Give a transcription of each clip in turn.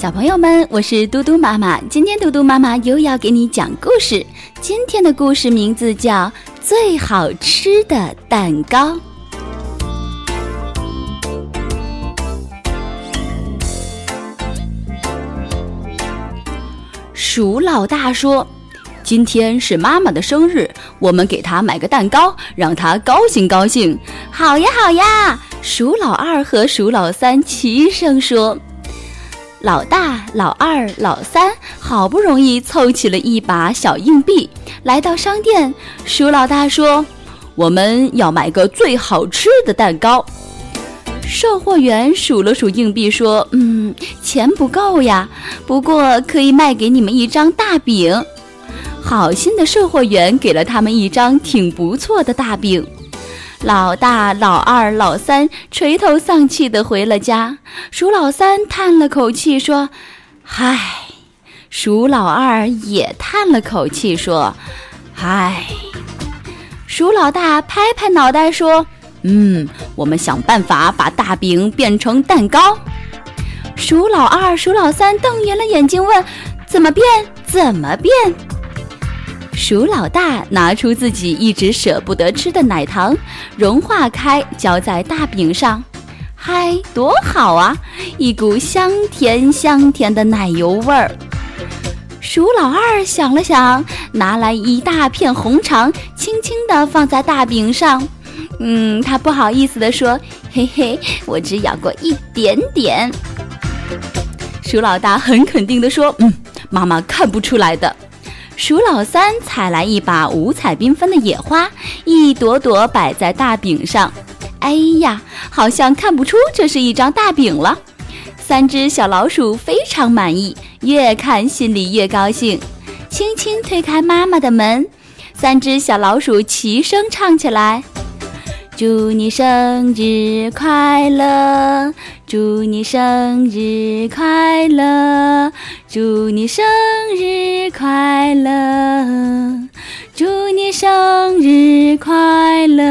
小朋友们，我是嘟嘟妈妈。今天嘟嘟妈妈又要给你讲故事。今天的故事名字叫《最好吃的蛋糕》。鼠老大说：“今天是妈妈的生日，我们给她买个蛋糕，让她高兴高兴。”好呀，好呀！鼠老二和鼠老三齐声说。老大、老二、老三好不容易凑齐了一把小硬币，来到商店。鼠老大说：“我们要买个最好吃的蛋糕。”售货员数了数硬币说：“嗯，钱不够呀，不过可以卖给你们一张大饼。”好心的售货员给了他们一张挺不错的大饼。老大、老二、老三垂头丧气地回了家。鼠老三叹了口气说：“唉。”鼠老二也叹了口气说：“唉。”鼠老大拍拍脑袋说：“嗯，我们想办法把大饼变成蛋糕。”鼠老二、鼠老三瞪圆了眼睛问：“怎么变？怎么变？”鼠老大拿出自己一直舍不得吃的奶糖，融化开，浇在大饼上，嗨，多好啊！一股香甜香甜的奶油味儿。鼠老二想了想，拿来一大片红肠，轻轻地放在大饼上。嗯，他不好意思地说：“嘿嘿，我只咬过一点点。”鼠老大很肯定地说：“嗯，妈妈看不出来的。”鼠老三采来一把五彩缤纷的野花，一朵朵摆在大饼上。哎呀，好像看不出这是一张大饼了。三只小老鼠非常满意，越看心里越高兴。轻轻推开妈妈的门，三只小老鼠齐声唱起来。祝你生日快乐！祝你生日快乐！祝你生日快！快乐祝你生日快乐！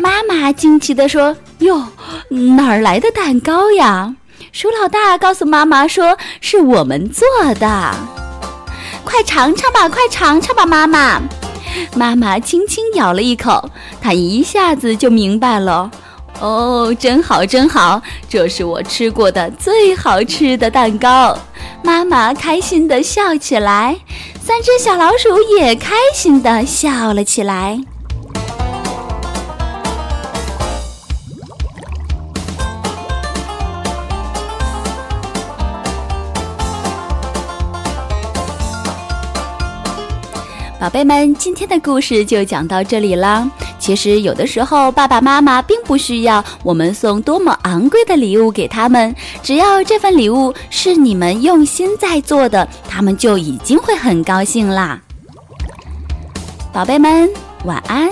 妈妈惊奇地说：“哟，哪儿来的蛋糕呀？”鼠老大告诉妈妈说：“是我们做的，快尝尝吧，快尝尝吧，妈妈。”妈妈轻轻咬了一口，她一下子就明白了。哦，真好，真好，这是我吃过的最好吃的蛋糕。妈妈开心地笑起来，三只小老鼠也开心地笑了起来。宝贝们，今天的故事就讲到这里啦。其实有的时候，爸爸妈妈并不需要我们送多么昂贵的礼物给他们，只要这份礼物是你们用心在做的，他们就已经会很高兴啦。宝贝们，晚安。